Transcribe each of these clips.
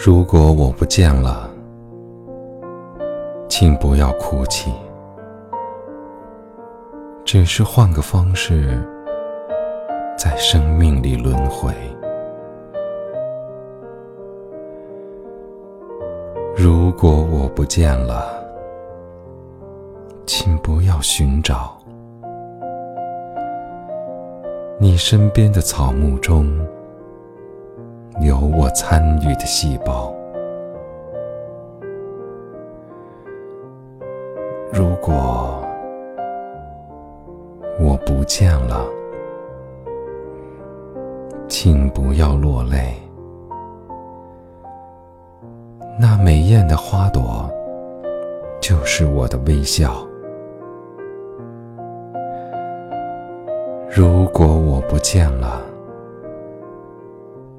如果我不见了，请不要哭泣，只是换个方式，在生命里轮回。如果我不见了，请不要寻找，你身边的草木中。有我参与的细胞。如果我不见了，请不要落泪。那美艳的花朵，就是我的微笑。如果我不见了，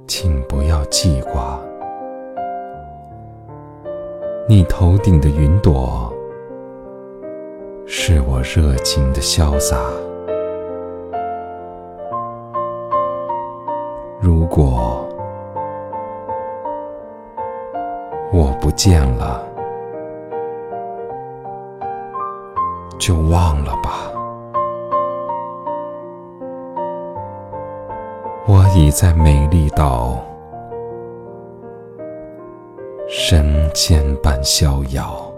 请不要记挂，你头顶的云朵是我热情的潇洒。如果我不见了，就忘了吧。我已在美丽岛，神仙般逍遥。